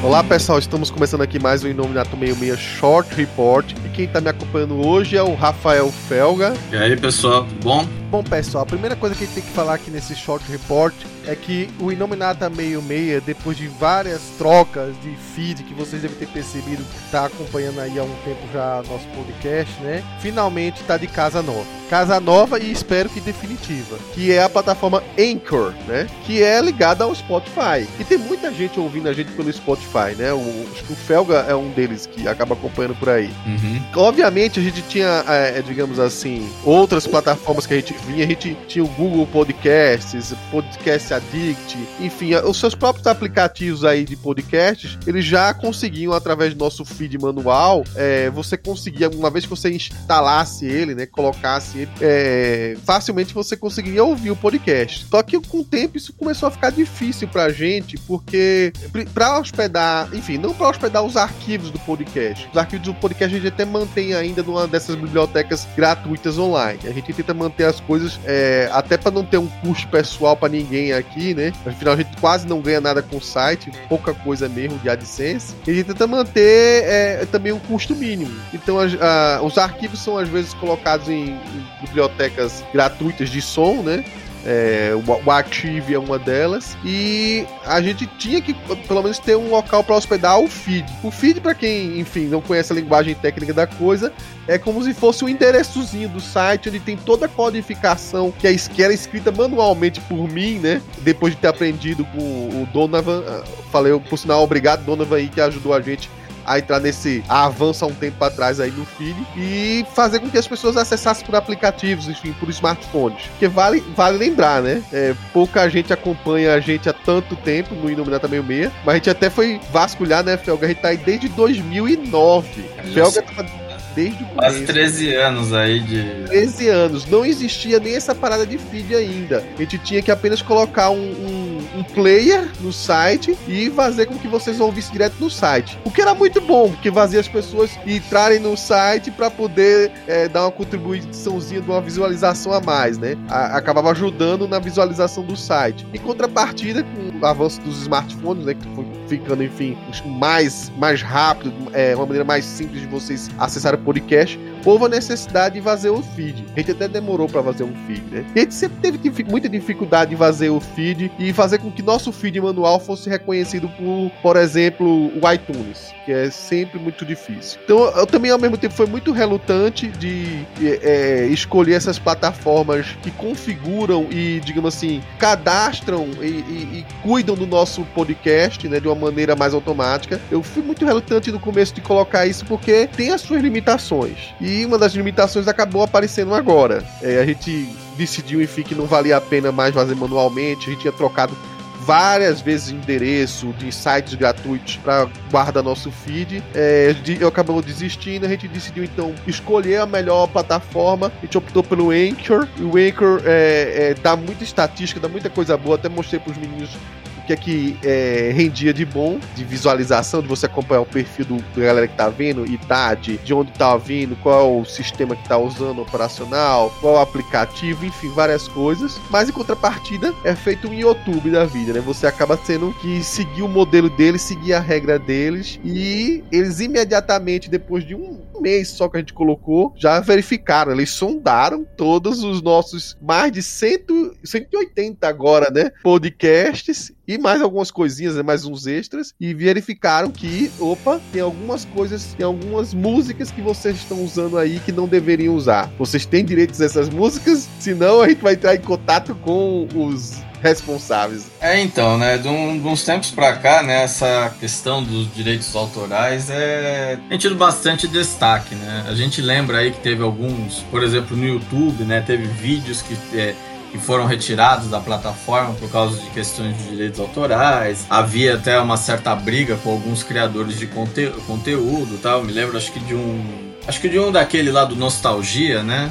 Olá pessoal, estamos começando aqui mais um Inominato 66 Short Report e quem está me acompanhando hoje é o Rafael Felga. E aí pessoal, tudo bom? Bom pessoal, a primeira coisa que a gente tem que falar aqui nesse Short Report é que o Inominata 66, depois de várias trocas de feed que vocês devem ter percebido que está acompanhando aí há um tempo já nosso podcast, né? Finalmente está de casa nova. Casa nova e espero que definitiva, que é a plataforma Anchor, né? Que é ligada ao Spotify. E tem muita gente ouvindo a gente pelo Spotify, né? O, acho que o Felga é um deles que acaba acompanhando por aí. Uhum. Obviamente a gente tinha, é, digamos assim, outras plataformas que a gente vinha. A gente tinha o Google Podcasts, Podcast Addict, enfim, os seus próprios aplicativos aí de podcasts, eles já conseguiam, através do nosso feed manual, é, você conseguia, uma vez que você instalasse ele, né, colocasse ele, é, facilmente você conseguiria ouvir o podcast. Só que com o tempo isso começou a ficar difícil pra gente, porque pra hospedar, enfim, não pra hospedar os arquivos do podcast. Os arquivos do podcast a gente até mantém ainda numa dessas bibliotecas gratuitas online. A gente tenta manter as coisas, é, até para não ter um custo pessoal para ninguém aqui, né? Afinal, a gente quase não ganha nada com o site, pouca coisa mesmo de AdSense. E gente tenta manter é, também um custo mínimo. Então, a, a, os arquivos são às vezes colocados em, em bibliotecas gratuitas de som, né? É, o, Active é uma delas. E a gente tinha que, pelo menos, ter um local para hospedar o feed. O feed, para quem, enfim, não conhece a linguagem técnica da coisa, é como se fosse um endereçozinho do site onde tem toda a codificação que, é, era escrita manualmente por mim, né? Depois de ter aprendido com o Donovan. Ah, falei, por sinal, obrigado, Donovan, aí, que ajudou a gente a entrar nesse avanço há um tempo atrás aí no feed e fazer com que as pessoas acessassem por aplicativos, enfim, por smartphones. Porque vale, vale lembrar, né? É, pouca gente acompanha a gente há tanto tempo no Iluminata 66, mas a gente até foi vasculhar, né, Felga? A gente tá aí desde 2009. Felga tá desde o começo. Quase 13 anos aí de. 13 anos. Não existia nem essa parada de feed ainda. A gente tinha que apenas colocar um, um, um player no site e fazer com que vocês ouvissem direto no site. O que era muito bom, porque fazia as pessoas entrarem no site para poder é, dar uma contribuiçãozinha de uma visualização a mais, né? A, acabava ajudando na visualização do site. Em contrapartida, com o avanço dos smartphones, né? Que foi ficando, enfim, mais, mais rápido, é, uma maneira mais simples de vocês acessarem podcast, houve a necessidade de fazer o feed. A gente até demorou para fazer um feed, né? A gente sempre teve muita dificuldade de fazer o feed e fazer com que nosso feed manual fosse reconhecido por, por exemplo, o iTunes, que é sempre muito difícil. Então, eu também, ao mesmo tempo, foi muito relutante de é, escolher essas plataformas que configuram e, digamos assim, cadastram e, e, e cuidam do nosso podcast, né, de uma maneira mais automática. Eu fui muito relutante no começo de colocar isso porque tem as suas limitações. E uma das limitações acabou aparecendo agora. É, a gente decidiu, enfim, que não valia a pena mais fazer manualmente. A gente tinha trocado várias vezes endereço de sites gratuitos para guardar nosso feed. É, eu acabamos desistindo, a gente decidiu então escolher a melhor plataforma. A gente optou pelo Anchor. E o Anchor é, é, dá muita estatística, dá muita coisa boa. Até mostrei para os meninos que é que é, rendia de bom, de visualização, de você acompanhar o perfil do, da galera que tá vendo, idade, de onde tá vindo, qual é o sistema que tá usando operacional, qual é o aplicativo, enfim, várias coisas. Mas em contrapartida, é feito um YouTube da vida, né? Você acaba tendo que seguir o modelo deles, seguir a regra deles, e eles imediatamente, depois de um mês só que a gente colocou, já verificaram, eles sondaram todos os nossos mais de 100, 180 agora, né? Podcasts e mais algumas coisinhas, né, mais uns extras, e verificaram que, opa, tem algumas coisas, tem algumas músicas que vocês estão usando aí que não deveriam usar. Vocês têm direitos a essas músicas? Senão a gente vai entrar em contato com os responsáveis. É, então, né, de, um, de uns tempos pra cá, né, essa questão dos direitos autorais é tem tido bastante destaque, né? A gente lembra aí que teve alguns, por exemplo, no YouTube, né, teve vídeos que é, que foram retirados da plataforma por causa de questões de direitos autorais. Havia até uma certa briga com alguns criadores de conte conteúdo, tal. Tá? Me lembro, acho que de um, acho que de um daquele lá do Nostalgia, né?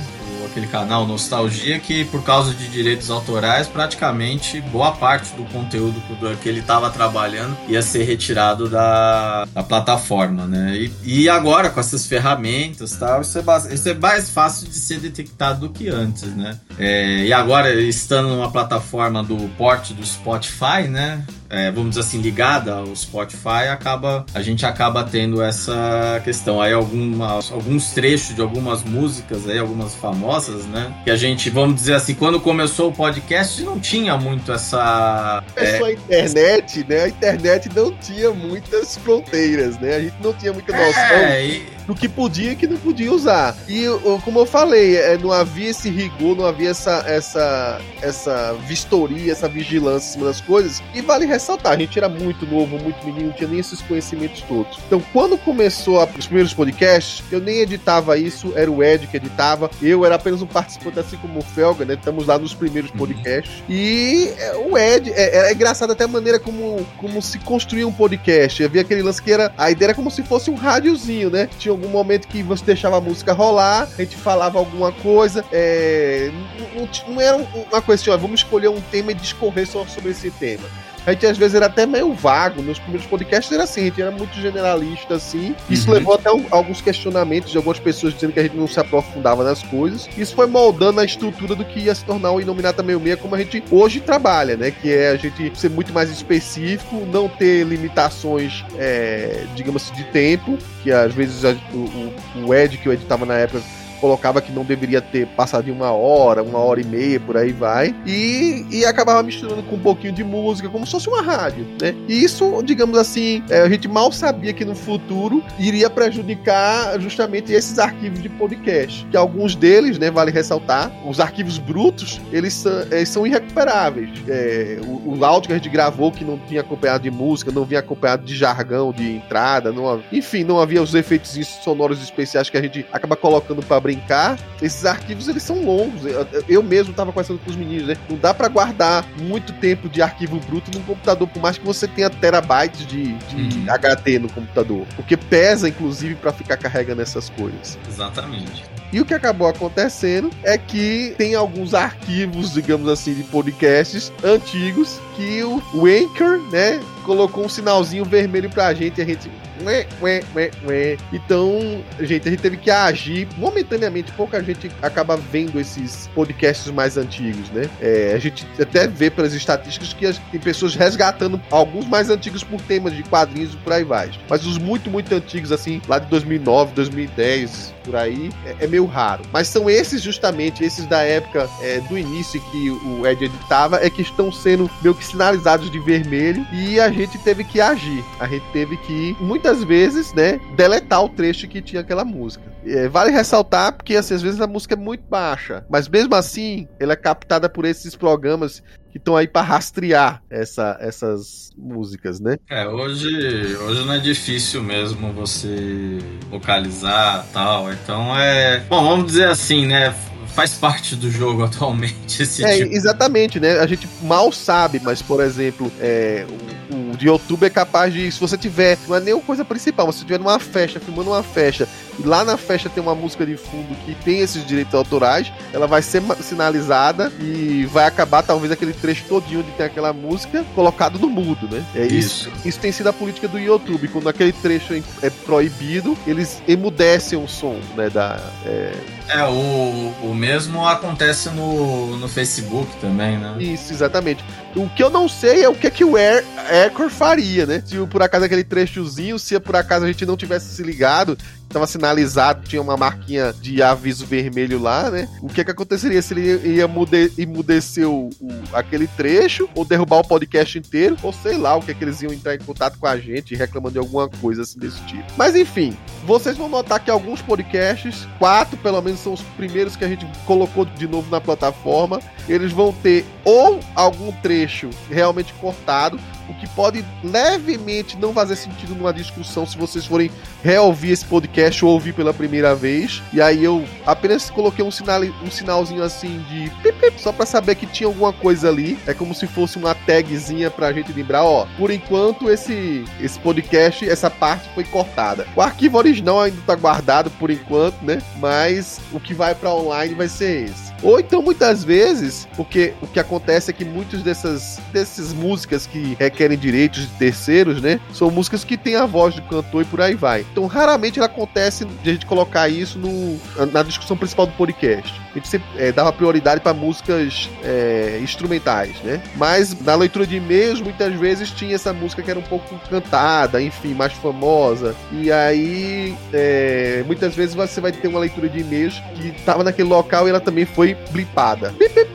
Aquele canal Nostalgia, que por causa de direitos autorais, praticamente boa parte do conteúdo que ele estava trabalhando ia ser retirado da, da plataforma, né? E, e, agora, com essas ferramentas tal, isso é, isso é mais fácil de ser detectado do que antes, né? É, e agora, estando numa plataforma do porte do Spotify, né? É, vamos dizer assim, ligada ao Spotify, acaba a gente acaba tendo essa questão. Aí algumas, alguns trechos de algumas músicas aí, algumas famosas, né? Que a gente, vamos dizer assim, quando começou o podcast, não tinha muito essa. É... a internet, né? A internet não tinha muitas fronteiras, né? A gente não tinha muita noção. É, e do que podia e que não podia usar. E como eu falei, é, não havia esse rigor, não havia essa, essa, essa vistoria, essa vigilância em cima das coisas. E vale ressaltar, a gente era muito novo, muito menino, não tinha nem esses conhecimentos todos. Então, quando começou a, os primeiros podcasts, eu nem editava isso, era o Ed que editava. Eu era apenas um participante, assim como o Felga, né? Estamos lá nos primeiros uhum. podcasts. E é, o Ed, é, é, engraçado até a maneira como, como se construía um podcast. Havia aquele lance que era. A ideia era como se fosse um rádiozinho, né? Tinha algum momento que você deixava a música rolar, a gente falava alguma coisa, é, não, não, era uma coisa assim, ó, vamos escolher um tema e discorrer só sobre esse tema a gente às vezes era até meio vago. Nos primeiros podcasts era assim, a gente era muito generalista, assim. Isso uhum. levou até um, alguns questionamentos de algumas pessoas dizendo que a gente não se aprofundava nas coisas. Isso foi moldando a estrutura do que ia se tornar o Inominata Meio Meia, como a gente hoje trabalha, né? Que é a gente ser muito mais específico, não ter limitações, é, digamos assim, de tempo, que às vezes a, o, o Ed, que eu editava na época, colocava que não deveria ter passado de uma hora, uma hora e meia, por aí vai, e, e acabava misturando com um pouquinho de música, como se fosse uma rádio, né? E isso, digamos assim, é, a gente mal sabia que no futuro iria prejudicar justamente esses arquivos de podcast, que alguns deles, né, vale ressaltar, os arquivos brutos, eles são, eles são irrecuperáveis. É, o, o áudio que a gente gravou que não tinha acompanhado de música, não vinha acompanhado de jargão de entrada, não, enfim, não havia os efeitos sonoros especiais que a gente acaba colocando para brincar, esses arquivos eles são longos. Eu, eu mesmo estava conversando com os meninos, né? Não dá para guardar muito tempo de arquivo bruto num computador, por mais que você tenha terabytes de, de uhum. HD no computador. Porque pesa, inclusive, para ficar carregando essas coisas. Exatamente. E o que acabou acontecendo é que tem alguns arquivos, digamos assim, de podcasts antigos que o, o Anchor, né, colocou um sinalzinho vermelho pra gente e a gente Ué, ué, ué, ué. Então, gente, a gente teve que agir momentaneamente. Pouca gente acaba vendo esses podcasts mais antigos, né? É, a gente até vê pelas estatísticas que tem pessoas resgatando alguns mais antigos por temas de quadrinhos e por aí vai. Mas os muito, muito antigos, assim, lá de 2009, 2010, por aí, é, é meio raro. Mas são esses, justamente, esses da época é, do início que o Ed editava, é que estão sendo meio que sinalizados de vermelho e a gente teve que agir. A gente teve que, muitas vezes, né, deletar o trecho que tinha aquela música. É, vale ressaltar porque assim, às vezes a música é muito baixa, mas mesmo assim ela é captada por esses programas que estão aí para rastrear essa, essas músicas, né? É, hoje, hoje não é difícil mesmo você localizar tal. Então é. Bom, vamos dizer assim, né? faz parte do jogo atualmente esse é, tipo. Exatamente, né? A gente mal sabe, mas, por exemplo, é, o, o de YouTube é capaz de, se você tiver, não é nem coisa principal, se você tiver numa festa, filmando uma festa, e lá na festa tem uma música de fundo que tem esses direitos autorais, ela vai ser sinalizada e vai acabar talvez aquele trecho todinho onde tem aquela música colocado no mudo, né? É isso. Isso, isso tem sido a política do YouTube, quando aquele trecho é, é proibido, eles emudecem o som, né? Da, é... é, o, o mesmo acontece no, no Facebook também, né? Isso, exatamente. O que eu não sei é o que, que o Air, Aircore faria, né? Se por acaso aquele trechozinho, se por acaso a gente não tivesse se ligado, estava sinalizado, tinha uma marquinha de aviso vermelho lá, né? O que que aconteceria se ele ia mude, emudecer o, o, aquele trecho, ou derrubar o podcast inteiro, ou sei lá, o que que eles iam entrar em contato com a gente reclamando de alguma coisa assim desse tipo. Mas enfim, vocês vão notar que alguns podcasts, quatro pelo menos são os primeiros que a gente colocou de novo na plataforma, eles vão ter ou algum trecho realmente cortado, o que pode levemente não fazer sentido numa discussão se vocês forem reouvir esse podcast ou ouvir pela primeira vez. E aí eu apenas coloquei um, sinal, um sinalzinho assim de pip, pip, só para saber que tinha alguma coisa ali. É como se fosse uma tagzinha pra gente lembrar, ó, por enquanto esse esse podcast, essa parte foi cortada. O arquivo original ainda tá guardado por enquanto, né? Mas o que vai para online vai ser esse. Ou então, muitas vezes, porque o que acontece é que muitas dessas, dessas músicas que requerem direitos de terceiros, né? São músicas que têm a voz do cantor e por aí vai. Então, raramente acontece de a gente colocar isso no, na discussão principal do podcast. A gente sempre é, dava prioridade para músicas é, instrumentais, né? Mas na leitura de e-mails, muitas vezes tinha essa música que era um pouco cantada, enfim, mais famosa. E aí, é, muitas vezes você vai ter uma leitura de e-mails que estava naquele local e ela também foi blipada.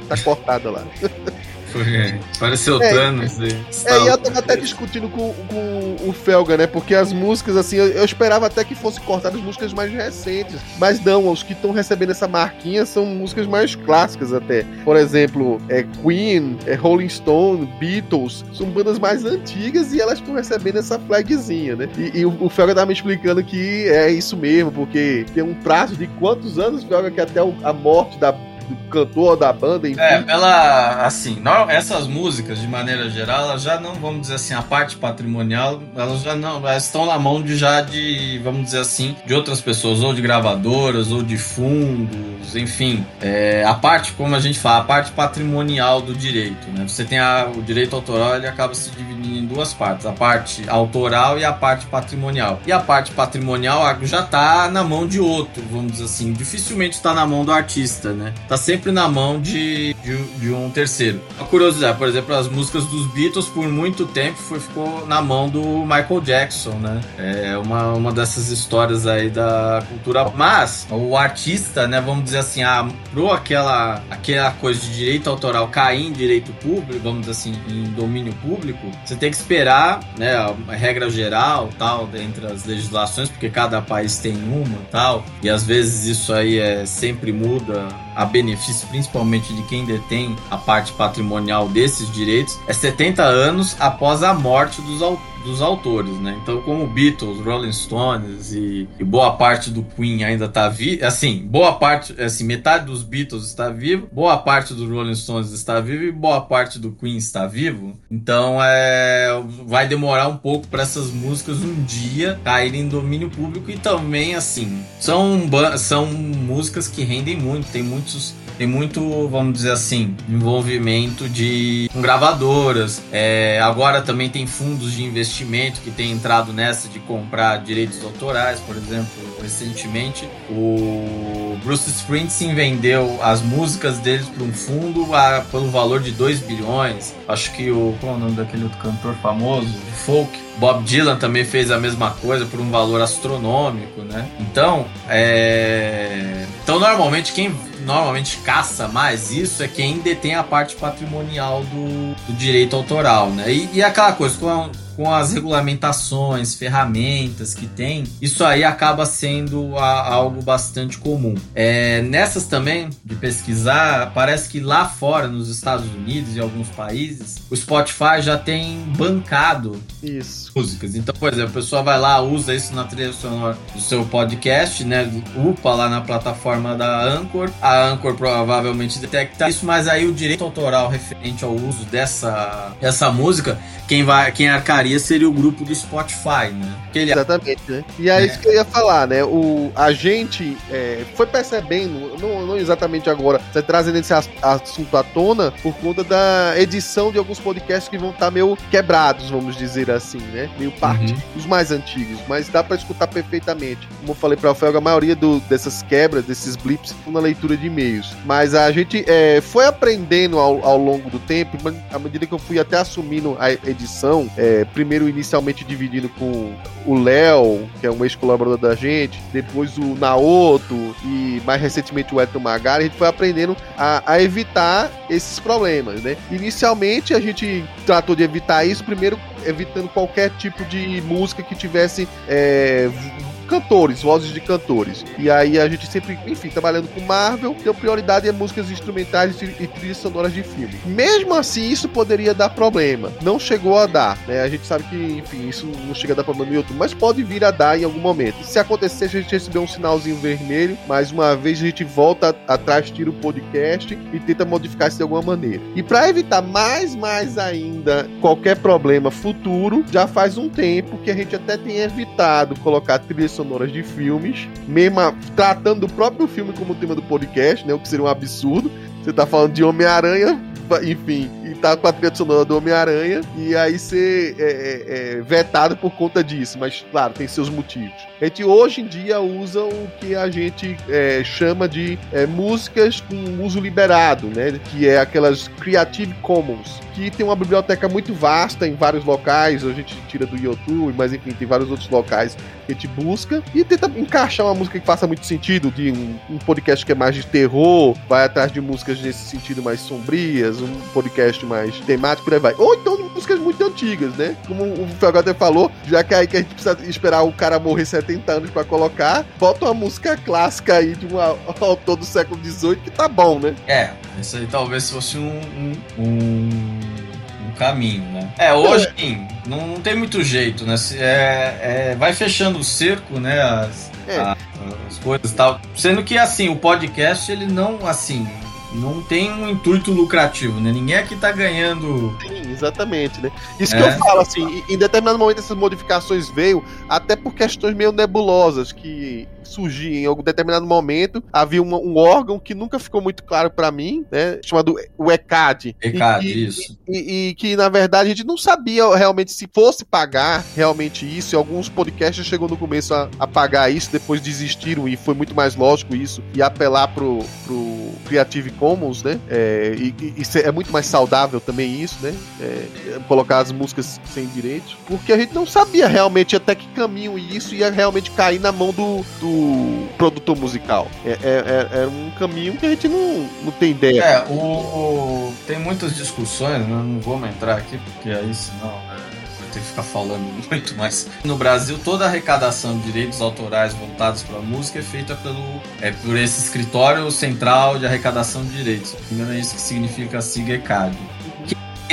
Tá cortada lá. Pareceu é, Thanos. É, e eu tava até discutindo com, com o Felga, né? Porque as músicas, assim, eu, eu esperava até que fosse cortadas músicas mais recentes. Mas não, os que estão recebendo essa marquinha são músicas mais clássicas até. Por exemplo, é Queen, é Rolling Stone, Beatles, são bandas mais antigas e elas estão recebendo essa flagzinha, né? E, e o, o Felga tava me explicando que é isso mesmo, porque tem um prazo de quantos anos, Felga, que até a morte da cantor, da banda, enfim. É, ela, assim, não, essas músicas, de maneira geral, elas já não, vamos dizer assim, a parte patrimonial, elas já não, elas estão na mão de já de, vamos dizer assim, de outras pessoas, ou de gravadoras, ou de fundos, enfim. É, a parte, como a gente fala, a parte patrimonial do direito, né? Você tem a, o direito autoral, ele acaba se dividindo em duas partes, a parte autoral e a parte patrimonial. E a parte patrimonial já está na mão de outro, vamos dizer assim, dificilmente está na mão do artista, né? Tá sempre na mão de, de, de, um terceiro. A curiosidade, por exemplo, as músicas dos Beatles por muito tempo foi, ficou na mão do Michael Jackson, né? É uma, uma dessas histórias aí da cultura. Mas o artista, né, vamos dizer assim, a, pro aquela, aquela coisa de direito autoral cair em direito público, vamos dizer assim, em domínio público, você tem que esperar, né, a regra geral, tal, entre as legislações, porque cada país tem uma, tal, e às vezes isso aí é sempre muda a benefício principalmente de quem detém a parte patrimonial desses direitos, é 70 anos após a morte dos autores dos autores, né? Então, como Beatles, Rolling Stones e, e boa parte do Queen ainda tá vivo, assim, boa parte, assim, metade dos Beatles está vivo, boa parte dos Rolling Stones está vivo e boa parte do Queen está vivo. Então, é, vai demorar um pouco para essas músicas um dia caírem em domínio público e também, assim, são, são músicas que rendem muito, tem muitos tem muito, vamos dizer assim, envolvimento de com gravadoras. É, agora também tem fundos de investimento que tem entrado nessa de comprar direitos autorais, por exemplo, recentemente o Bruce Springsteen vendeu as músicas deles para um fundo a, pelo valor de 2 bilhões. Acho que o qual é o nome daquele outro cantor famoso folk Bob Dylan também fez a mesma coisa por um valor astronômico, né? Então, é... então normalmente quem normalmente caça mais isso é quem detém a parte patrimonial do, do direito autoral, né? E, e aquela coisa, com, com as regulamentações, ferramentas que tem, isso aí acaba sendo a, algo bastante comum. É, nessas também, de pesquisar, parece que lá fora, nos Estados Unidos e alguns países, o Spotify já tem bancado isso. Músicas. Então, por exemplo, a pessoa vai lá, usa isso na trilha sonora do seu podcast, né? Upa lá na plataforma da Anchor. A Anchor provavelmente detecta isso, mas aí o direito autoral referente ao uso dessa, dessa música, quem vai, quem arcar seria o grupo do Spotify, né? Ele... Exatamente, né? E é, é isso que eu ia falar, né? O, a gente é, foi percebendo, não, não, exatamente agora, você trazendo esse assunto à tona por conta da edição de alguns podcasts que vão estar tá meio quebrados, vamos dizer assim, né? Meio parte, uhum. os mais antigos, mas dá para escutar perfeitamente. Como eu falei para o Felga, a maioria do, dessas quebras, desses blips, na leitura de e-mails. Mas a gente é, foi aprendendo ao, ao longo do tempo, à medida que eu fui até assumindo a edição, é, primeiro inicialmente dividindo com o Léo, que é um ex-colaborador da gente, depois o Naoto e mais recentemente o Eto Magari, a gente foi aprendendo a, a, evitar esses problemas, né? Inicialmente a gente tratou de evitar isso, primeiro evitando qualquer tipo de música que tivesse é, cantores, vozes de cantores. E aí a gente sempre, enfim, trabalhando com Marvel, deu prioridade a músicas instrumentais e trilhas sonoras de filme. Mesmo assim, isso poderia dar problema. Não chegou a dar, né? A gente sabe que, enfim, isso não chega a dar problema no YouTube, mas pode vir a dar em algum momento. Se acontecer, a gente receber um sinalzinho vermelho, mais uma vez a gente volta atrás, tira o podcast e tenta modificar isso de alguma maneira. E para evitar mais, mais ainda qualquer problema futuro, já faz um tempo que a gente até tem evitado colocar trilhas sonoras de filmes, mesmo tratando do próprio filme como tema do podcast, né? O que seria um absurdo. Você tá falando de Homem-Aranha, enfim, e tá com a trilha sonora do Homem-Aranha, e aí ser é, é, é, vetado por conta disso, mas claro, tem seus motivos. A gente hoje em dia usa o que a gente é, chama de é, músicas com uso liberado, né? Que é aquelas Creative Commons, que tem uma biblioteca muito vasta em vários locais, a gente tira do YouTube, mas enfim, tem vários outros locais que a gente busca e tenta encaixar uma música que faça muito sentido, de um, um podcast que é mais de terror, vai atrás de músicas nesse sentido mais sombrias, um podcast mais temático, por aí vai. Ou então músicas muito antigas, né? Como o Felga até falou, já que aí que a gente precisa esperar o cara morrer 70 anos para colocar, bota uma música clássica aí de um autor do século XVIII que tá bom, né? É, isso aí talvez fosse um, um, um caminho, né? É, hoje sim, não, não tem muito jeito, né? É, é, vai fechando o cerco, né? As, é. a, as coisas e tal. Sendo que, assim, o podcast, ele não, assim, não tem um intuito lucrativo, né? Ninguém aqui tá ganhando. Sim, exatamente, né? Isso é. que eu falo, assim, em determinado momento essas modificações veio até por questões meio nebulosas que surgiam em algum determinado momento. Havia um, um órgão que nunca ficou muito claro para mim, né? Chamado o ECAD. ECAD, e, isso. E, e, e, que, na verdade, a gente não sabia realmente se fosse pagar realmente isso. E alguns podcasts chegou no começo a, a pagar isso, depois desistiram e foi muito mais lógico isso. E apelar pro, pro Creative Commons, né? É, e, e, é muito mais saudável também isso, né? É, colocar as músicas sem direitos. Porque a gente não sabia realmente até que caminho isso ia realmente cair na mão do, do produtor musical. É, é, é, é um caminho que a gente não, não tem ideia. É, o, o tem muitas discussões, né? não vamos entrar aqui, porque aí senão. Ter que ficar falando muito, mas no Brasil toda a arrecadação de direitos autorais voltados para a música é feita pelo é por esse escritório central de arrecadação de direitos. Primeiro é isso que significa a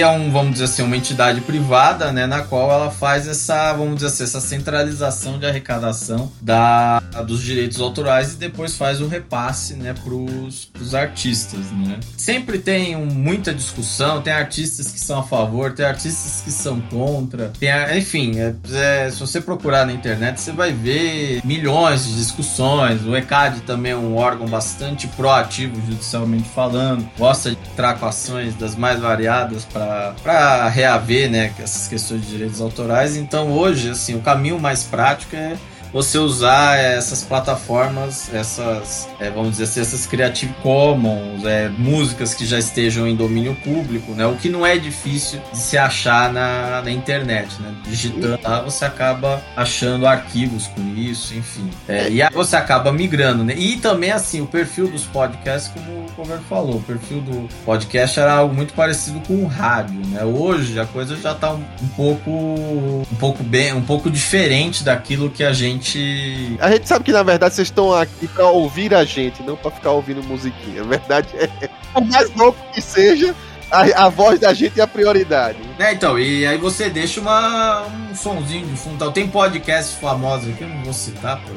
é um, vamos dizer assim, uma entidade privada, né, na qual ela faz essa, vamos dizer assim, essa centralização de arrecadação da, dos direitos autorais e depois faz o repasse, né, pros, pros artistas, né. Sempre tem um, muita discussão, tem artistas que são a favor, tem artistas que são contra, tem, enfim, é, é, se você procurar na internet, você vai ver milhões de discussões, o ECAD também é um órgão bastante proativo judicialmente falando, gosta de entrar com ações das mais variadas para para reaver né, essas questões de direitos autorais. Então hoje, assim, o caminho mais prático é você usar essas plataformas, essas, é, vamos dizer assim, essas Creative Commons, é, músicas que já estejam em domínio público, né? O que não é difícil de se achar na, na internet, né? Digitando lá, você acaba achando arquivos com isso, enfim. É, e aí você acaba migrando, né? E também, assim, o perfil dos podcasts, como o Roberto falou, o perfil do podcast era algo muito parecido com o rádio, né? Hoje a coisa já tá um, um pouco, um pouco bem, um pouco diferente daquilo que a gente gente. A gente sabe que na verdade vocês estão aqui pra ouvir a gente, não pra ficar ouvindo musiquinha. A verdade é. Por mais louco que seja, a, a, voz da gente é a prioridade. É, então, e aí você deixa uma, um sonzinho de fundo. Tem podcast famosos aqui, eu não vou citar, por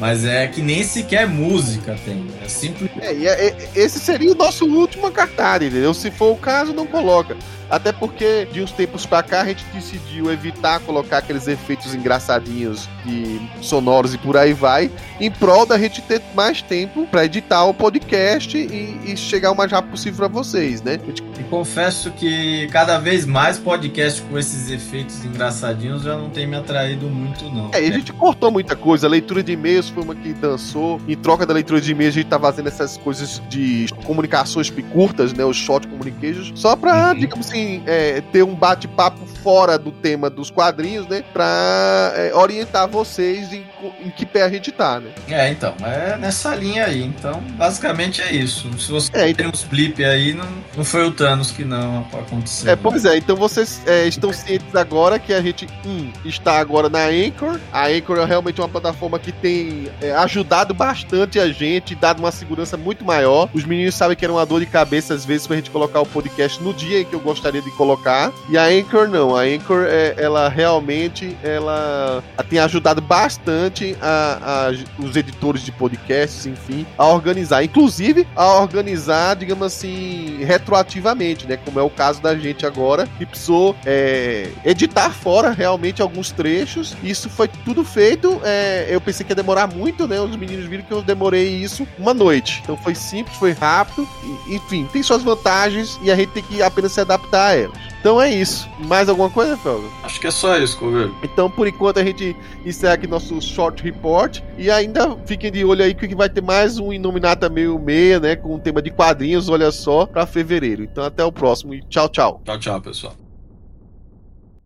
mas é que nem sequer música tem. É simples. É, e é, é, esse seria o nosso último cartaz, entendeu? Se for o caso, não coloca. Até porque de uns tempos pra cá a gente decidiu evitar colocar aqueles efeitos engraçadinhos de sonoros e por aí vai, em prol da gente ter mais tempo para editar o podcast e, e, chegar o mais rápido possível para vocês, né? Gente... E confesso que cada vez mais podcast com esses efeitos engraçadinhos já não tem me atraído muito, não. É, e a gente cortou muita coisa. A leitura de e-mails foi uma que dançou. Em troca da leitura de e-mails, a gente tá fazendo essas coisas de comunicações curtas, né? Os short communications, só pra, uhum. digamos assim, é, ter um bate-papo fora do tema dos quadrinhos, né? Pra é, orientar vocês em, em, que pé a gente tá, né? É, então, é nessa linha aí. Então, basicamente é isso. Se você é, tem uns blip aí, não, não foi o Thanos que não aconteceu. É, pois é. Então vocês é, estão cientes agora que a gente um, está agora na Anchor. A Anchor é realmente uma plataforma que tem é, ajudado bastante a gente, dado uma segurança muito maior. Os meninos sabem que era uma dor de cabeça às vezes pra gente colocar o podcast no dia em que eu gostaria de colocar. E a Anchor não. A Anchor, é, ela realmente ela tem ajudado bastante a, a, os editores de podcasts, enfim, a organizar. Inclusive, a organizar, digamos assim, retroativamente né? Como é o caso da gente agora, que precisou é, editar fora realmente alguns trechos. Isso foi tudo feito. É, eu pensei que ia demorar muito, né? Os meninos viram que eu demorei isso uma noite. Então foi simples, foi rápido. E, enfim, tem suas vantagens e a gente tem que apenas se adaptar a elas. Então é isso. Mais alguma coisa, Felga? Acho que é só isso, Coveiro. Então, por enquanto, a gente encerra aqui nosso short report. E ainda fiquem de olho aí que vai ter mais um Inominata meio meia, né? Com um tema de quadrinhos, olha só, para fevereiro. Então até o próximo e tchau, tchau. Tchau, tchau, pessoal.